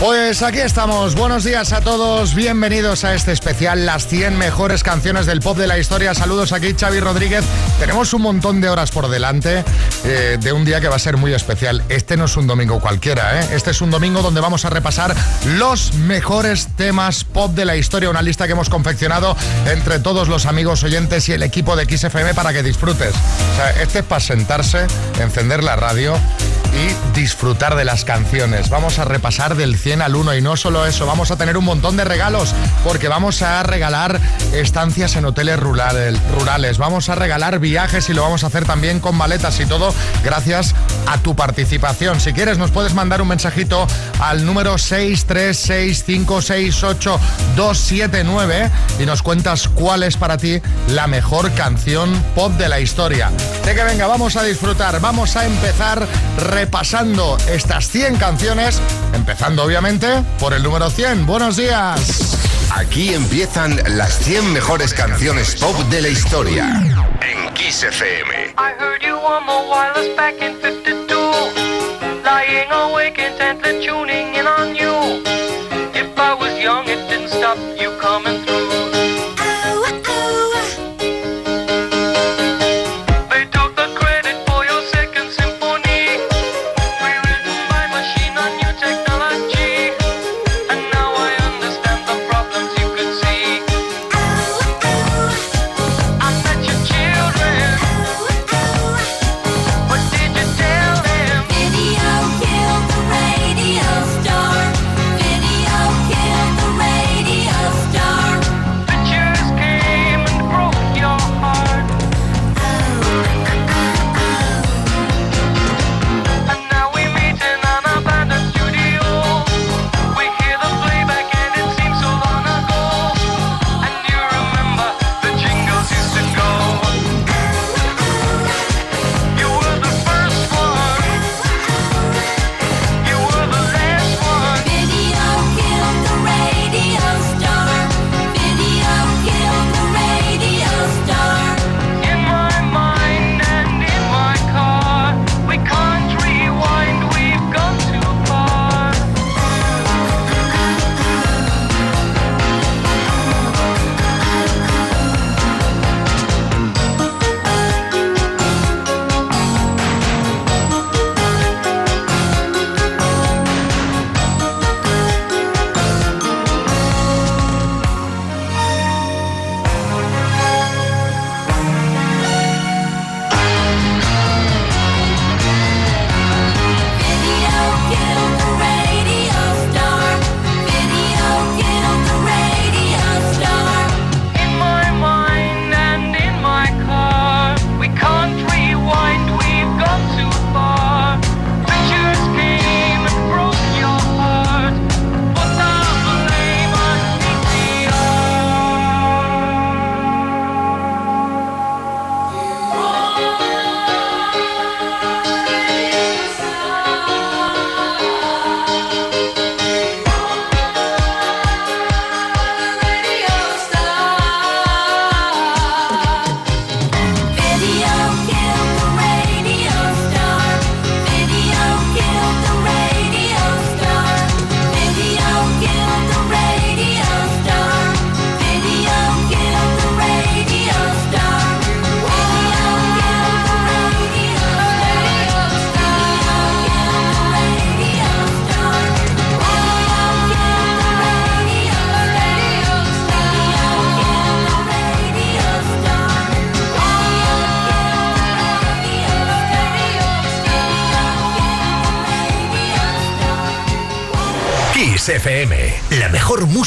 Pues aquí estamos. Buenos días a todos. Bienvenidos a este especial, las 100 mejores canciones del pop de la historia. Saludos aquí, Xavi Rodríguez. Tenemos un montón de horas por delante eh, de un día que va a ser muy especial. Este no es un domingo cualquiera, ¿eh? Este es un domingo donde vamos a repasar los mejores temas pop de la historia. Una lista que hemos confeccionado entre todos los amigos oyentes y el equipo de XFM para que disfrutes. Este es para sentarse, encender la radio y disfrutar de las canciones. Vamos a repasar del 100 al 1 y no solo eso, vamos a tener un montón de regalos porque vamos a regalar estancias en hoteles rurales, vamos a regalar viajes y lo vamos a hacer también con maletas y todo gracias a tu participación. Si quieres nos puedes mandar un mensajito al número 636568279 y nos cuentas cuál es para ti la mejor canción pop de la historia. De que venga, vamos a disfrutar, vamos a empezar repasando estas 100 canciones, empezando obviamente por el número 100. Buenos días. Aquí empiezan las 100 mejores canciones pop de la historia. En Kiss FM. I heard you on the wireless back in 52. Lying awake intently tuning in on you. If I was young, it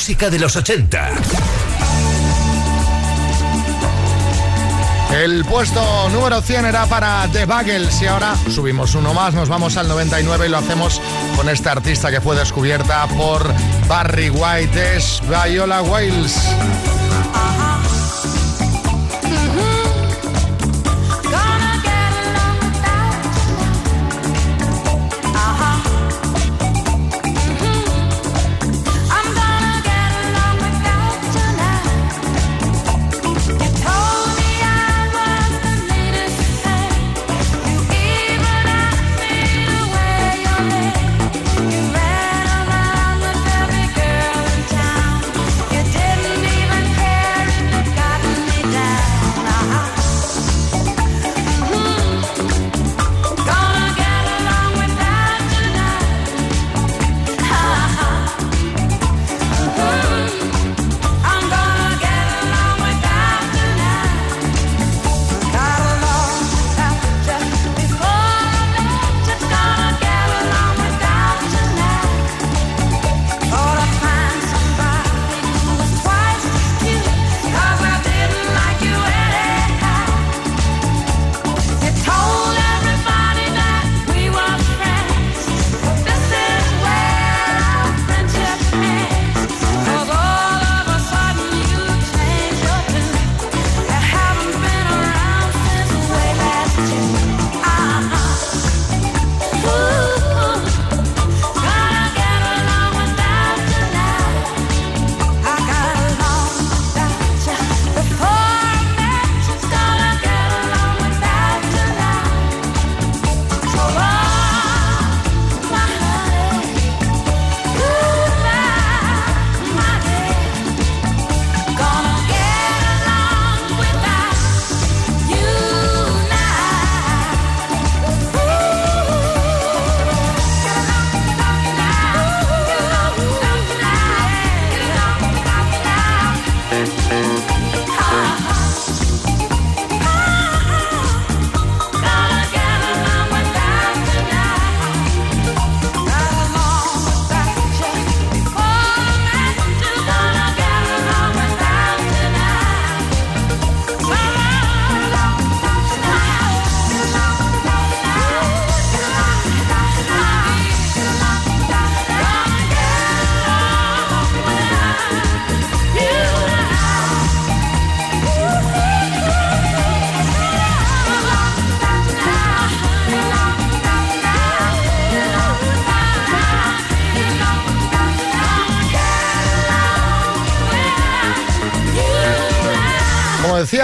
música de los 80. El puesto número 100 era para The Buggles y ahora subimos uno más, nos vamos al 99 y lo hacemos con esta artista que fue descubierta por Barry White, es Viola Wales.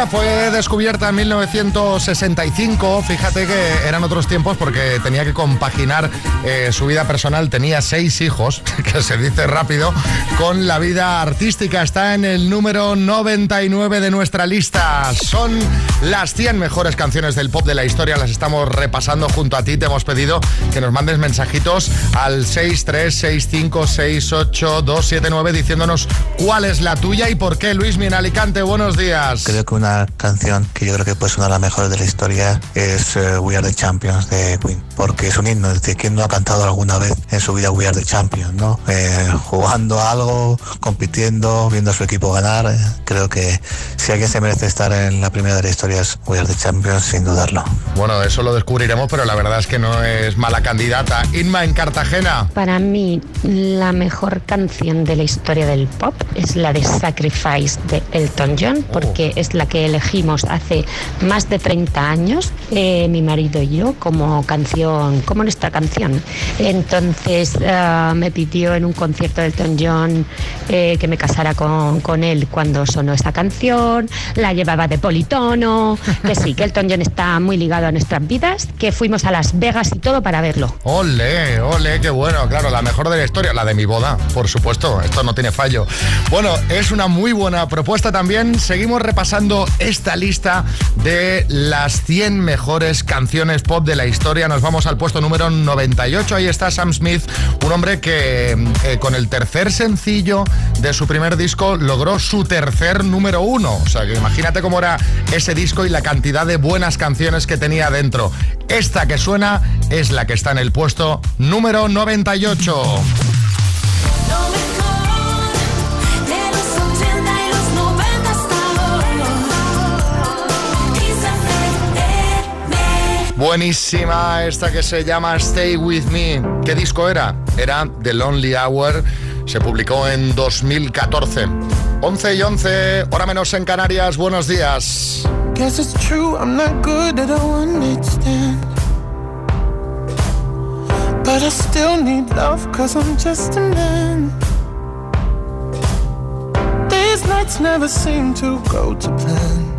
Fue descubierta en 1965. Fíjate que eran otros tiempos porque tenía que compaginar eh, su vida personal. Tenía seis hijos, que se dice rápido, con la vida artística. Está en el número 99 de nuestra lista. Son las 100 mejores canciones del pop de la historia. Las estamos repasando junto a ti. Te hemos pedido que nos mandes mensajitos al 636568279 diciéndonos cuál es la tuya y por qué. Luis Min Alicante, buenos días. Creo que una canción que yo creo que puede ser una de las mejores de la historia es eh, We Are the Champions de Queen, porque es un himno, es decir, ¿quién no ha cantado alguna vez en su vida We Are the Champions, no? Eh, jugando algo, compitiendo, viendo a su equipo ganar, eh, creo que si alguien se merece estar en la primera de la historia es We Are the Champions, sin dudarlo. Bueno, eso lo descubriremos, pero la verdad es que no es mala candidata. Inma en Cartagena. Para mí, la mejor canción de la historia del pop es la de Sacrifice de Elton John, porque oh. es la que elegimos hace más de 30 años, eh, mi marido y yo, como canción, como nuestra canción. Entonces eh, me pidió en un concierto de Elton John eh, que me casara con, él cuando sonó esa canción, la llevaba de politono, que sí, que Elton John está muy ligado a nuestras vidas, que fuimos a Las Vegas y todo para verlo. Ole, ole, qué bueno, claro, la mejor de la historia, la de mi boda, por supuesto, esto no tiene fallo. Bueno, es una muy buena propuesta también. Seguimos repasando esta lista de las 100 mejores canciones pop de la historia. Nos vamos al puesto número 98. Ahí está Sam Smith, un hombre que eh, con el tercer sencillo de su primer disco logró su tercer número uno. O sea, que imagínate cómo era ese disco y la cantidad de buenas canciones que tenía dentro. Esta que suena es la que está en el puesto número 98. Buenísima esta que se llama Stay With Me. ¿Qué disco era? Era The Lonely Hour. Se publicó en 2014. 11 y 11, hora menos en Canarias. Buenos días. Guess it's true, I'm not good at a one night stand. But I still need love, cause I'm just a man. These nights never seem to go to plan.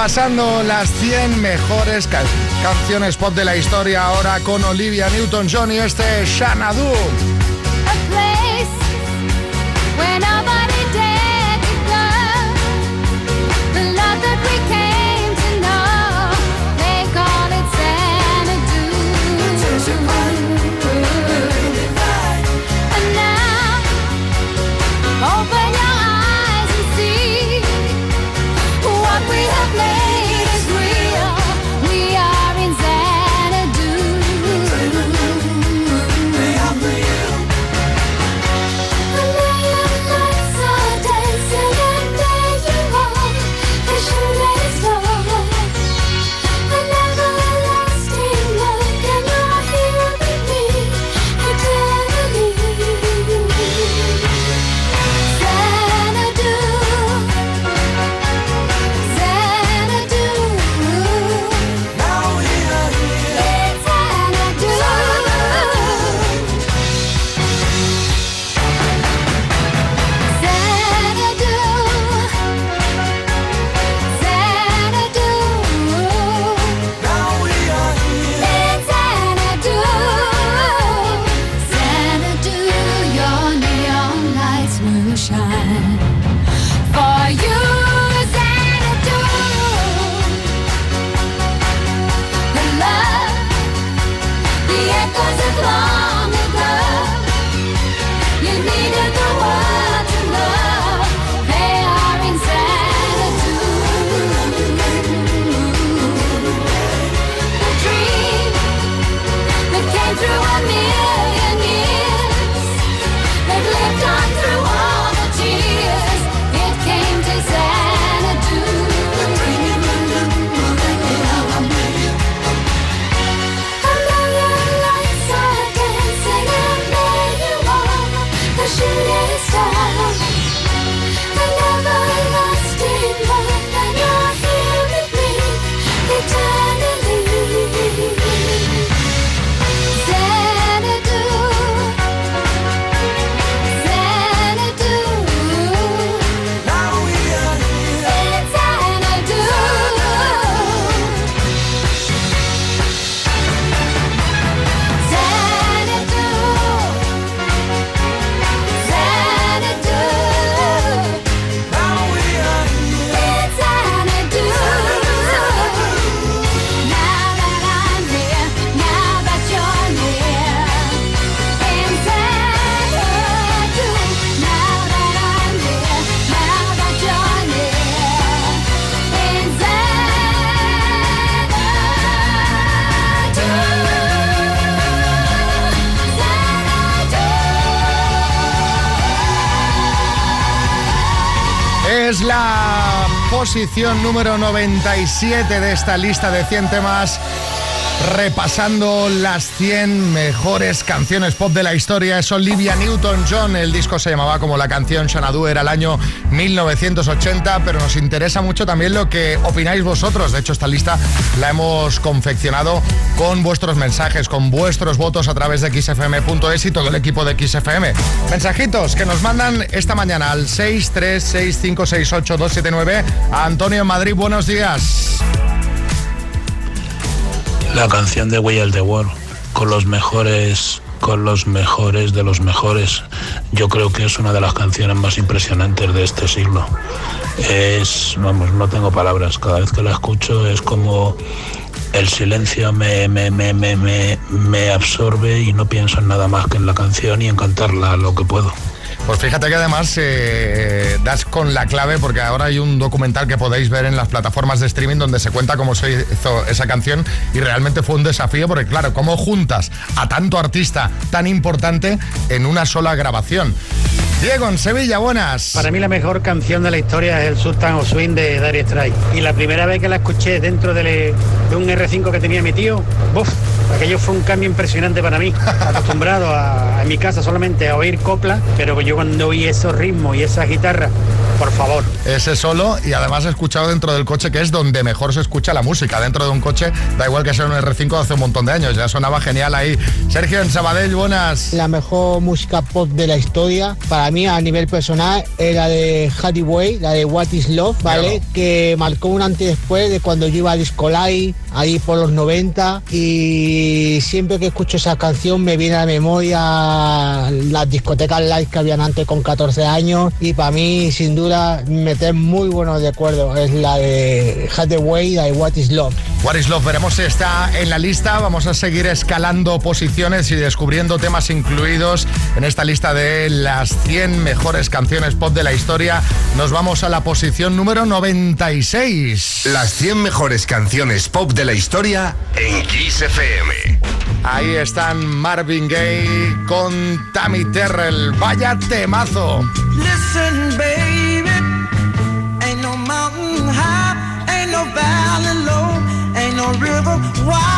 Repasando las 100 mejores canciones pop de la historia ahora con Olivia Newton-John y este Xanadu. Posición número 97 de esta lista de 100 temas repasando las 100 mejores canciones pop de la historia. Es Olivia Newton-John. El disco se llamaba como la canción Xanadu, era el año 1980, pero nos interesa mucho también lo que opináis vosotros. De hecho, esta lista la hemos confeccionado con vuestros mensajes, con vuestros votos a través de xfm.es y todo el equipo de XFM. Mensajitos que nos mandan esta mañana al 636568279 a Antonio en Madrid. Buenos días la canción de We Are the World con los mejores con los mejores de los mejores. Yo creo que es una de las canciones más impresionantes de este siglo. Es, vamos, no tengo palabras. Cada vez que la escucho es como el silencio me, me, me, me, me absorbe y no pienso en nada más que en la canción y en cantarla lo que puedo. Pues fíjate que además eh, das con la clave porque ahora hay un documental que podéis ver en las plataformas de streaming donde se cuenta cómo se hizo esa canción y realmente fue un desafío porque claro, cómo juntas a tanto artista tan importante en una sola grabación. Diego, en Sevilla, buenas. Para mí la mejor canción de la historia es el Sultan of Swing de Dari Strike. Y la primera vez que la escuché dentro de, un R5 que tenía mi tío, ¡buf! aquello fue un cambio impresionante para mí. Acostumbrado a, en mi casa solamente a oír copla, pero yo cuando oí esos ritmos y esa guitarra por favor. Ese solo y además he escuchado dentro del coche que es donde mejor se escucha la música. Dentro de un coche, da igual que sea un R5 hace un montón de años, ya sonaba genial ahí. Sergio en Sabadell, buenas. La mejor música pop de la historia, para mí a nivel personal, era de Hattie Way, la de What is Love, ¿vale? Que marcó un antes y después de cuando yo iba a Discolai, ahí por los 90, y siempre que escucho esa canción me viene a la memoria las discotecas live que habían antes con 14 años, y para mí, sin duda, meter muy buenos recuerdos. Es la de Hattie Way, la de What is Love. What is Love, veremos si está en la lista. Vamos a seguir escalando posiciones y descubriendo temas incluidos en esta lista de las 100 mejores canciones pop de la historia. Nos vamos a la posición número 96. Las 100 mejores canciones pop de la historia en Kiss FM. Ahí están Marvin Gaye con Tammy Terrell. Vaya temazo. Listen, baby, river wide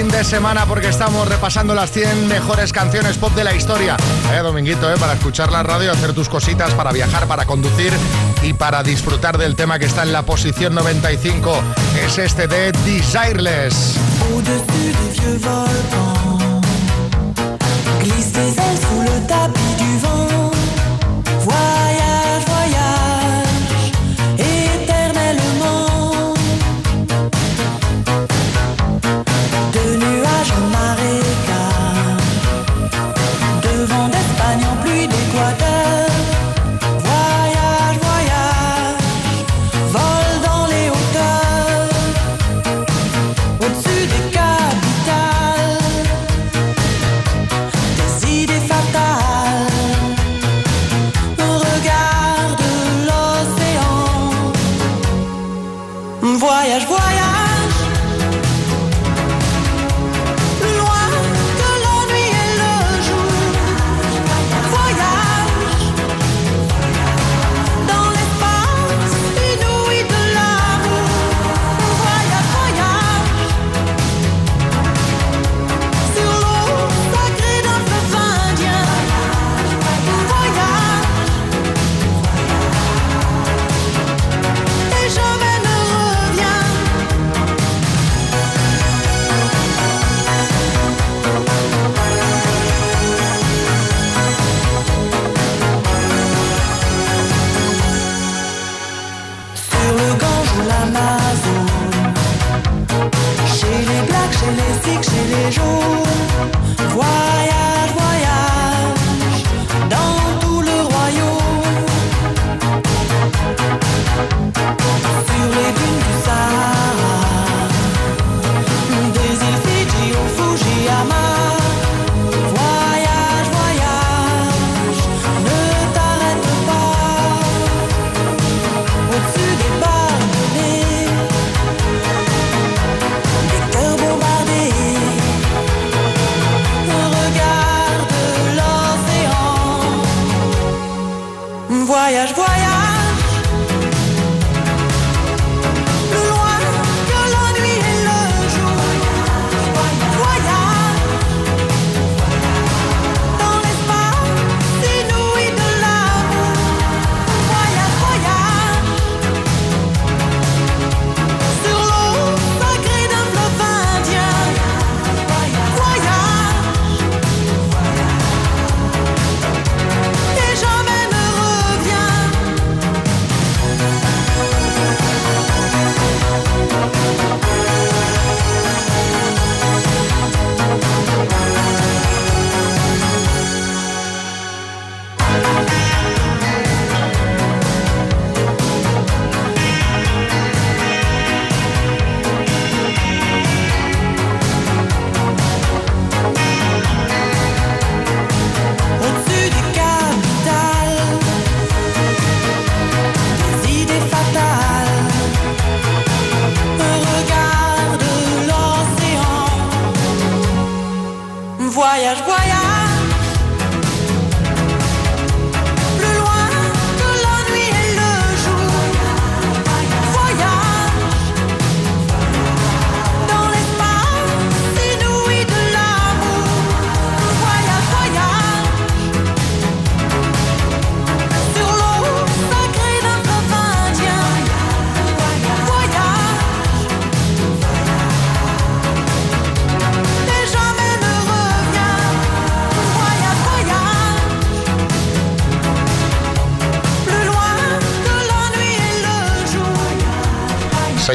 fin de semana porque estamos repasando las 100 mejores canciones pop de la historia. Dominguito, eh, para escuchar la radio, hacer tus cositas, para viajar, para conducir y para disfrutar del tema que está en la posición 95. Es este de Desireless.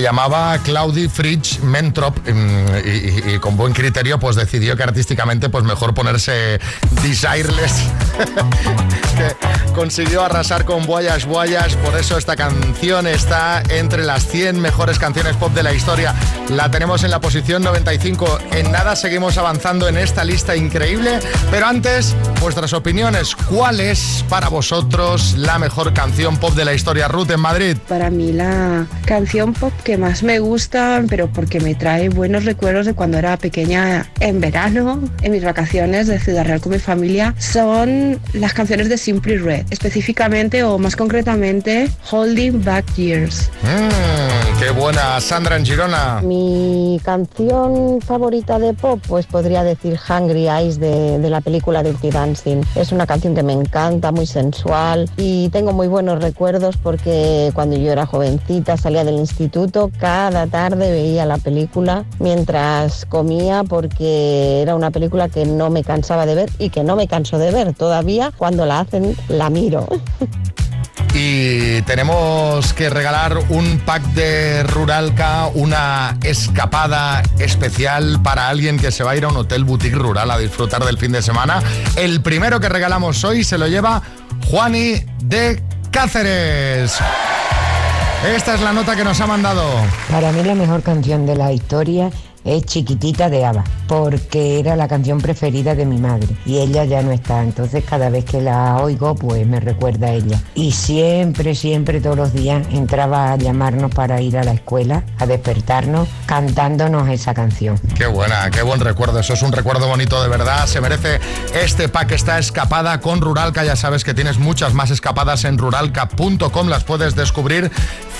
Llamaba Claudie Fritsch Mentrop mm, y, con buen criterio pues decidió que artísticamente pues mejor ponerse Desireless. consiguió arrasar con Boyas Boyas, por eso esta canción está entre las 100 mejores canciones pop de la historia. La tenemos en la posición 95. En nada seguimos avanzando en esta lista increíble, pero antes vuestras opiniones. ¿Cuál es para vosotros la mejor canción pop de la historia? Ruth en Madrid. Para mí la canción pop que más me gusta, pero porque me trae buenos recuerdos de cuando era pequeña en verano, en mis vacaciones de Ciudad Real con mi familia, son las canciones de Simply Red, específicamente o más concretamente Holding Back Years. Mm, qué buena, Sandra en Girona. Mi canción favorita de pop, pues podría decir Hungry Eyes de, de la película Dirty Dancing. Es una canción que me encanta, muy sensual y tengo muy buenos recuerdos porque cuando yo era jovencita salía del instituto, cada tarde veía la película mientras comía porque era una película que no me cansaba de ver y que no me canso de ver todavía. Cuando la hacen, la miro. Y tenemos que regalar un pack de Ruralca, una escapada especial para alguien que se va a ir a un hotel boutique rural a disfrutar del fin de semana. El primero que regalamos hoy se lo lleva Juani de Cáceres. Esta es la nota que nos ha mandado. Para mí la mejor canción de la historia es Chiquitita de Ava, porque era la canción preferida de mi madre y ella ya no está, entonces cada vez que la oigo pues me recuerda a ella. Y siempre, siempre, todos los días entraba a llamarnos para ir a la escuela, a despertarnos, cantándonos esa canción. Qué buena, qué buen recuerdo. Eso es un recuerdo bonito de verdad. Se merece este pack esta escapada con Ruralca. Ya sabes que tienes muchas más escapadas en ruralca.com. Las puedes descubrir.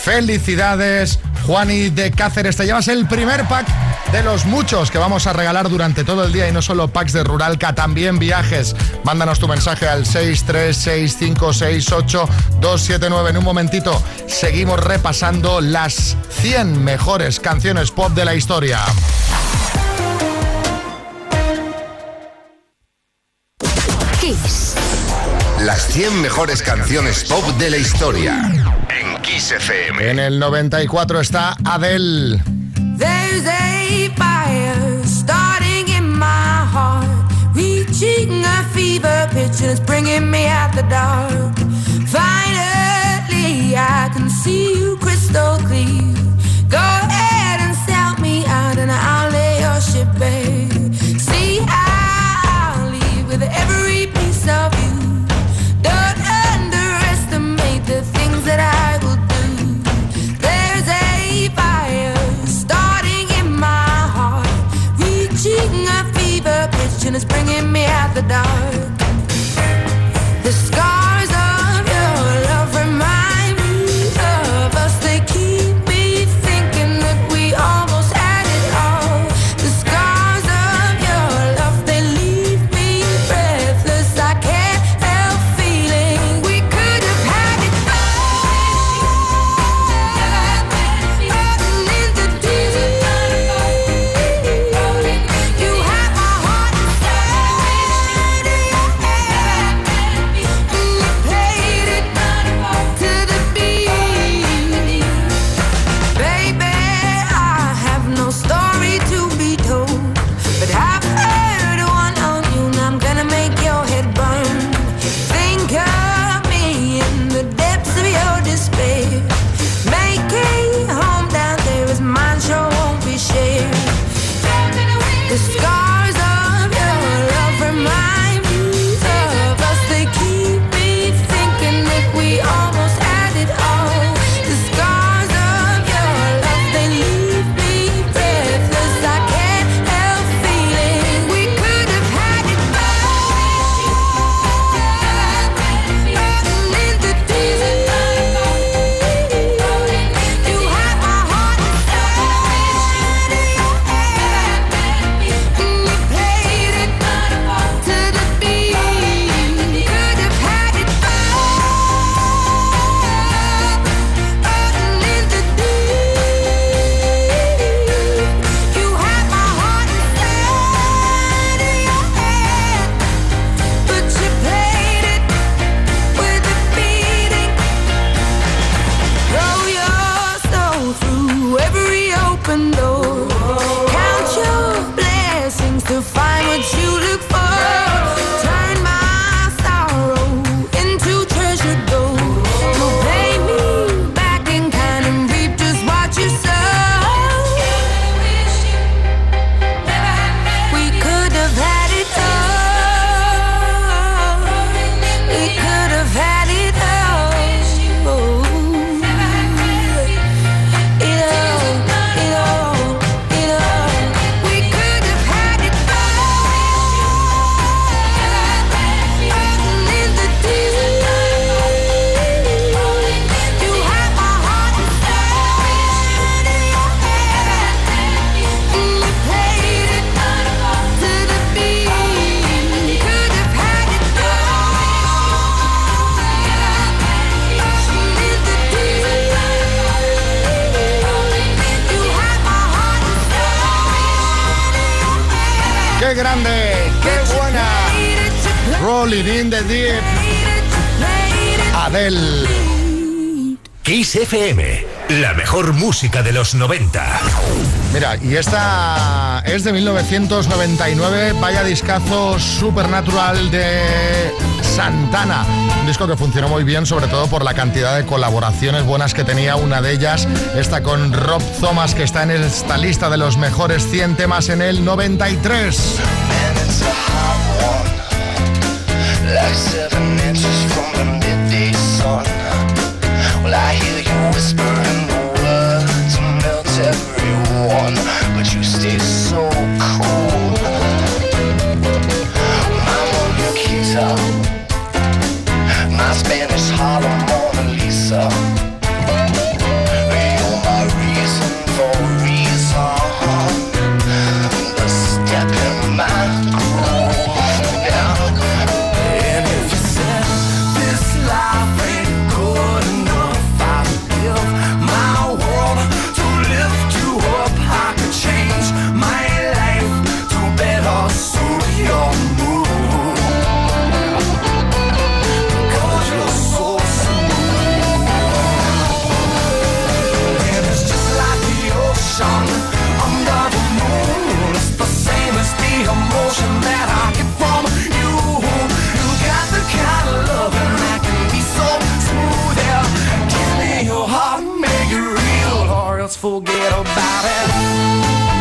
Felicidades, Juani de Cáceres. Te llevas el primer pack de los muchos que vamos a regalar durante todo el día y no solo packs de Ruralca, también viajes. Mándanos tu mensaje al 636568279. En un momentito seguimos repasando las 100 mejores canciones pop de la historia. Kiss. Las 100 mejores canciones pop de la historia. En Kiss FM. En el 94 está Adele. There's a fire starting in my heart, reaching a fever pitch and it's bringing me out the dark. The dark. ¡Qué grande! ¡Qué buena! Rolling in the deep. Adel. Kiss FM. La mejor música de los 90. Mira, y esta es de 1999. Vaya discazo Supernatural de Santana. Un disco que funcionó muy bien, sobre todo por la cantidad de colaboraciones buenas que tenía. Una de ellas, esta con Rob Thomas, que está en esta lista de los mejores 100 temas en el 93. Spanish Harlem Mona Lisa. about it.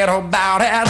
little about it.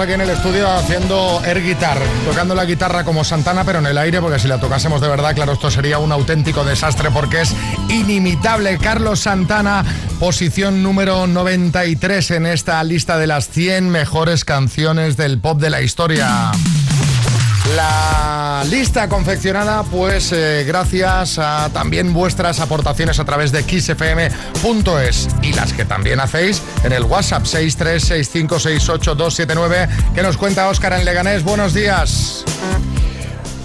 aquí en el estudio haciendo air guitar, tocando la guitarra como Santana, pero en el aire, porque si la tocásemos de verdad, claro, esto sería un auténtico desastre porque es inimitable. Carlos Santana, posición número 93 en esta lista de las 100 mejores canciones del pop de la historia. La lista confeccionada, pues eh, gracias a también vuestras aportaciones a través de kissfm.es y las que también hacéis en el WhatsApp 636568279 que nos cuenta Óscar en Leganés. Buenos días.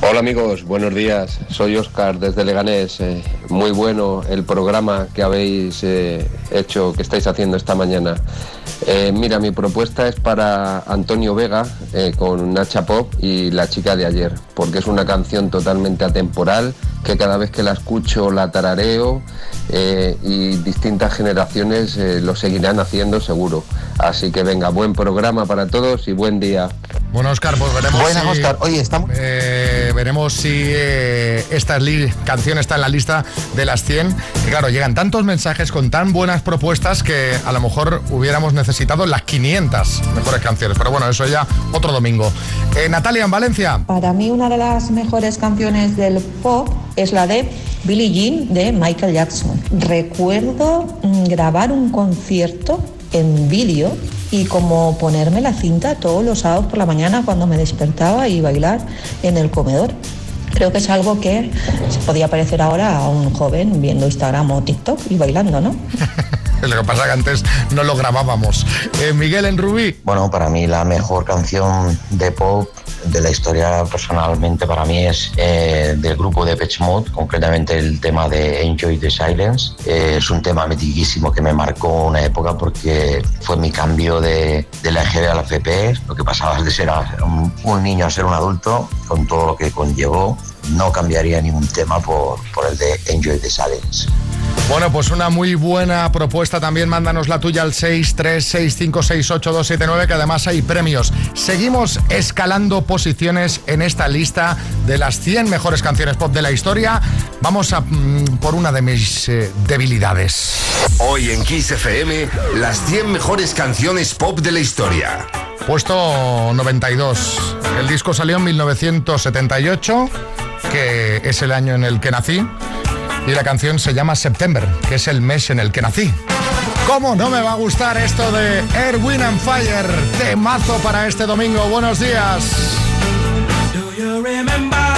Hola amigos, buenos días. Soy Oscar desde Leganés. Eh, muy bueno el programa que habéis eh, hecho, que estáis haciendo esta mañana. Eh, mira, mi propuesta es para Antonio Vega eh, con Nacha Pop y La chica de ayer, porque es una canción totalmente atemporal que cada vez que la escucho la tarareo eh, y distintas generaciones eh, lo seguirán haciendo seguro. Así que venga, buen programa para todos y buen día. Bueno, Oscar, pues veremos Buenas, si, Óscar. Oye, estamos... veremos si eh, esta li- canción está en la lista de las 100. Y claro, llegan tantos mensajes con tan buenas propuestas que a lo mejor hubiéramos necesitado las 500 mejores canciones. Pero bueno, eso ya otro domingo. Eh, Natalia, en Valencia. Para mí una de las mejores canciones del pop es la de Billie Jean de Michael Jackson. Recuerdo mm, grabar un concierto en vídeo y como ponerme la cinta todos los sábados por la mañana cuando me despertaba y bailar en el comedor. Creo que es algo que se podía parecer ahora a un joven viendo Instagram o TikTok y bailando, ¿no? Lo que pasa que antes no lo grabábamos. Eh, Miguel en Rubí. Bueno, para mí la mejor canción de pop de la historia personalmente para mí es eh, del grupo de Pitch Mode, concretamente el tema de Enjoy the Silence. Eh, es un tema mitiquísimo que me marcó una época porque fue mi cambio de, de la EGB a la FP, lo que pasaba de ser un, un niño a ser un adulto, con todo lo que conllevó. No cambiaría ningún tema por, por el de Enjoy the Silence. Bueno, pues una muy buena propuesta también. Mándanos la tuya al 636568279, que además hay premios. Seguimos escalando posiciones en esta lista de las 100 mejores canciones pop de la historia. Vamos a mm, por una de mis eh, debilidades. Hoy en Kiss FM, las 100 mejores canciones pop de la historia. Puesto 92. El disco salió en 1978, que es el año en el que nací. Y la canción se llama September, que es el mes en el que nací. ¿Cómo no me va a gustar esto de Air, Wind and Fire? Temazo para este domingo. Buenos días. Do you remember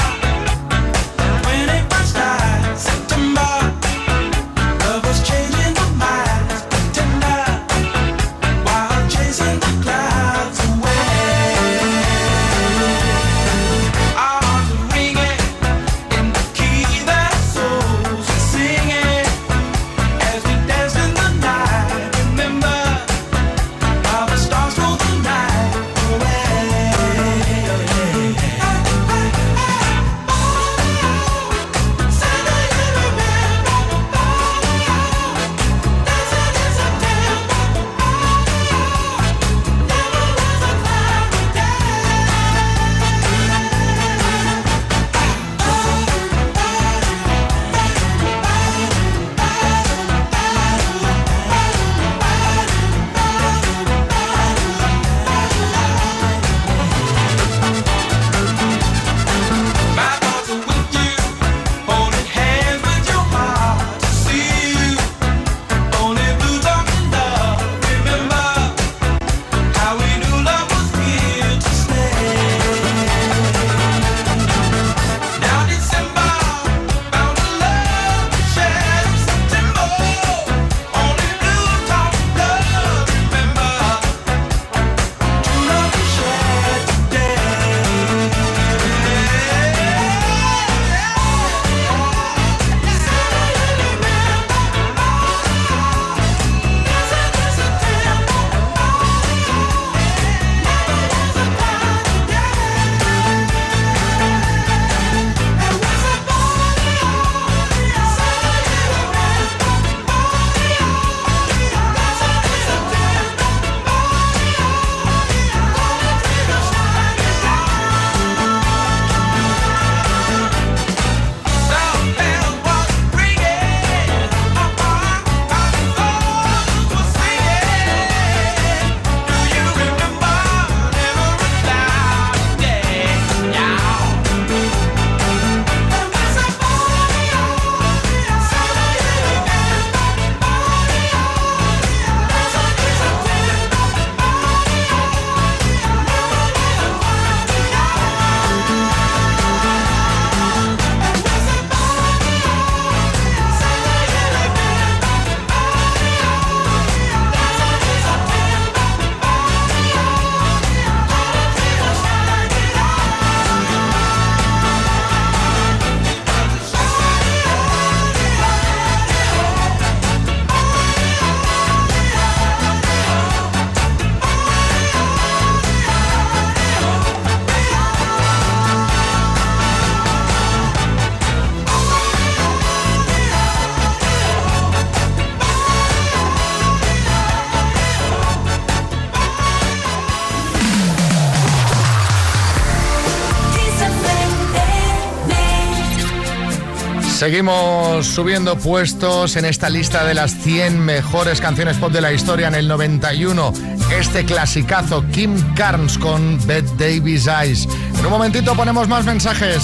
Seguimos subiendo puestos en esta lista de las 100 mejores canciones pop de la historia en el 91. Este clasicazo Kim Carnes con Bette Davis Eyes. En un momentito ponemos más mensajes.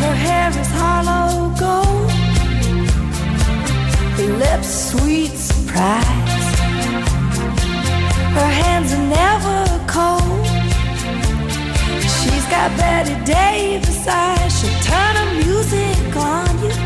Her hair is hollow gold. Her hands are never cold. She's got Betty Davis eyes. She'll turn her music on you.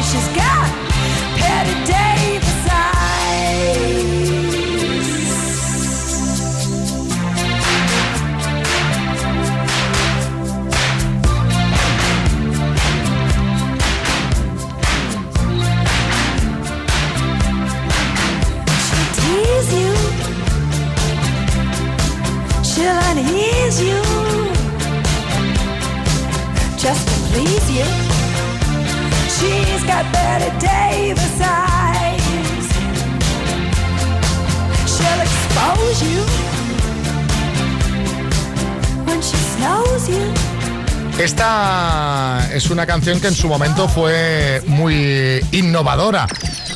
She's got Patty Davis Esta es una canción que en su momento fue muy innovadora.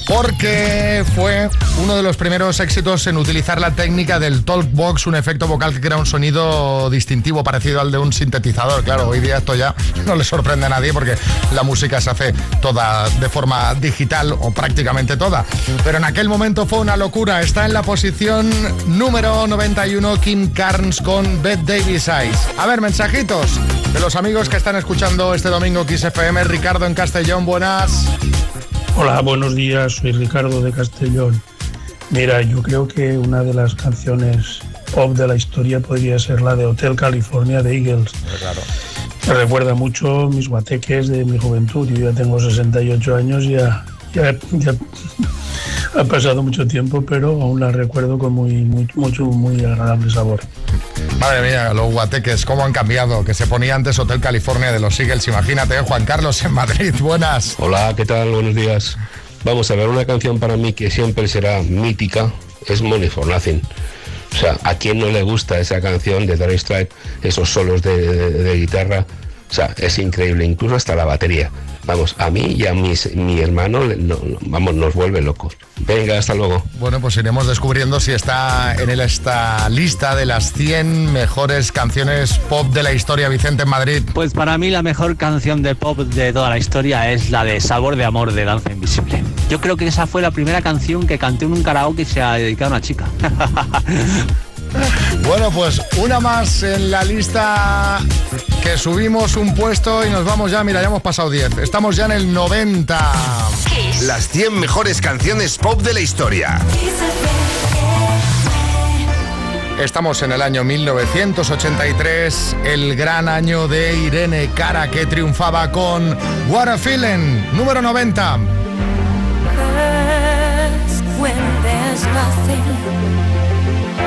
Porque fue uno de los primeros éxitos en utilizar la técnica del talkbox, un efecto vocal que crea un sonido distintivo parecido al de un sintetizador. Claro, hoy día esto ya no le sorprende a nadie porque la música se hace toda de forma digital o prácticamente toda. Pero en aquel momento fue una locura. Está en la posición número 91 Kim Carnes con Beth Davis Eyes. A ver, mensajitos de los amigos que están escuchando este domingo Kiss FM. Ricardo en Castellón, buenas. Hola, buenos días, soy Ricardo de Castellón. Mira, yo creo que una de las canciones pop de la historia podría ser la de Hotel California de Eagles. Claro. Me recuerda mucho mis guateques de mi juventud. Yo ya tengo 68 años, ya, ya, ya ha pasado mucho tiempo, pero aún la recuerdo con muy, muy, mucho, muy agradable sabor. Madre mía, los guateques, cómo han cambiado. Que se ponía antes Hotel California de los Eagles. Imagínate, ¿eh? Juan Carlos en Madrid. Buenas. Hola, ¿qué tal? Buenos días. Vamos a ver, una canción para mí que siempre será mítica es Money for Nothing. O sea, ¿a quién no le gusta esa canción de Dire Straits, esos solos de, de- de guitarra? O sea, es increíble, incluso hasta la batería. Vamos, a mí y a mis, mi hermano, le- no- no, vamos, nos vuelve locos. Venga, hasta luego. Bueno, pues iremos descubriendo si está en el- esta lista de las 100 mejores canciones pop de la historia, Vicente en Madrid. Pues para mí la mejor canción de pop de toda la historia es la de Sabor de Amor de Danza Invisible. Yo creo que esa fue la primera canción que canté en un karaoke y se ha dedicado a una chica. Bueno, pues una más en la lista que subimos un puesto y nos vamos ya, mira, ya hemos pasado 10. Estamos ya en el 90. Las 100 mejores canciones pop de la historia. Estamos en el año 1983, el gran año de Irene Cara que triunfaba con What a Feeling, número 90.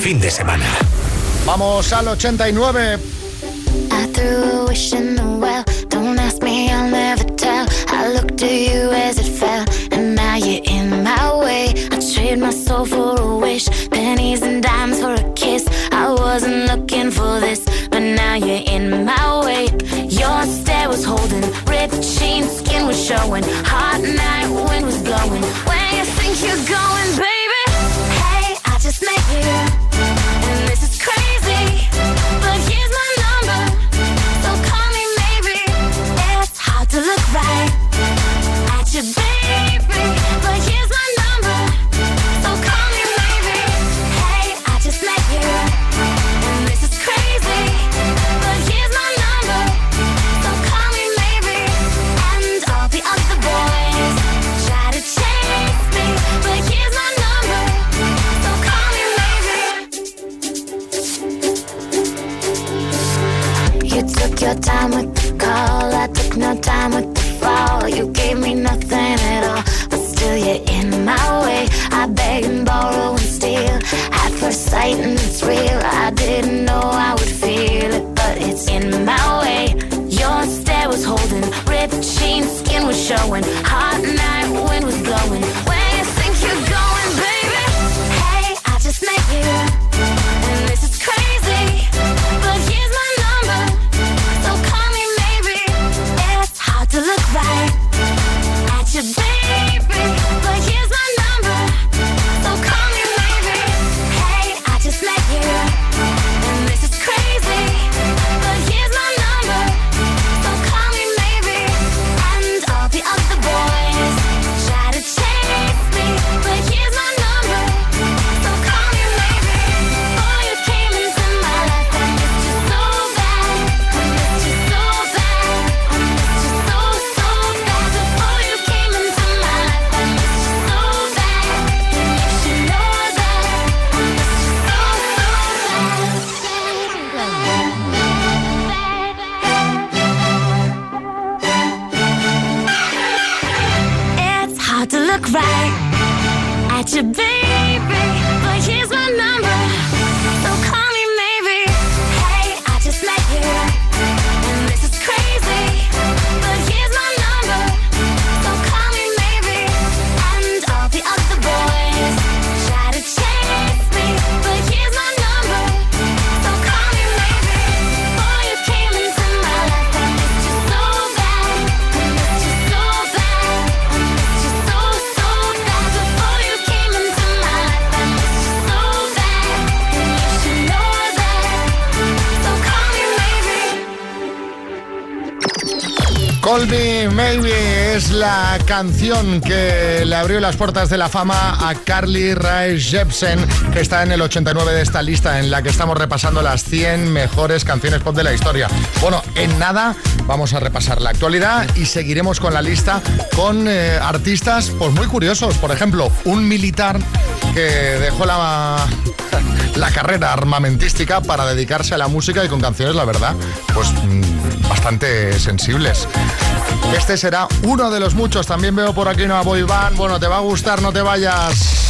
was de semana. Vamos al was showing. Hot night, wind was blowing. Where you think you're going, baby? Hey, I just met you, canción que le abrió las puertas de la fama a Carly Rae Jepsen, que está en el 89 de esta lista en la que estamos repasando las 100 mejores canciones pop de la historia. Bueno, en nada vamos a repasar la actualidad y seguiremos con la lista con eh, artistas pues muy curiosos. Por ejemplo, un militar que dejó la, la carrera armamentística para dedicarse a la música y con canciones, la verdad, pues mm, bastante sensibles. Este será uno de los muchos. También veo por aquí una boy band. Bueno, te va a gustar, no te vayas.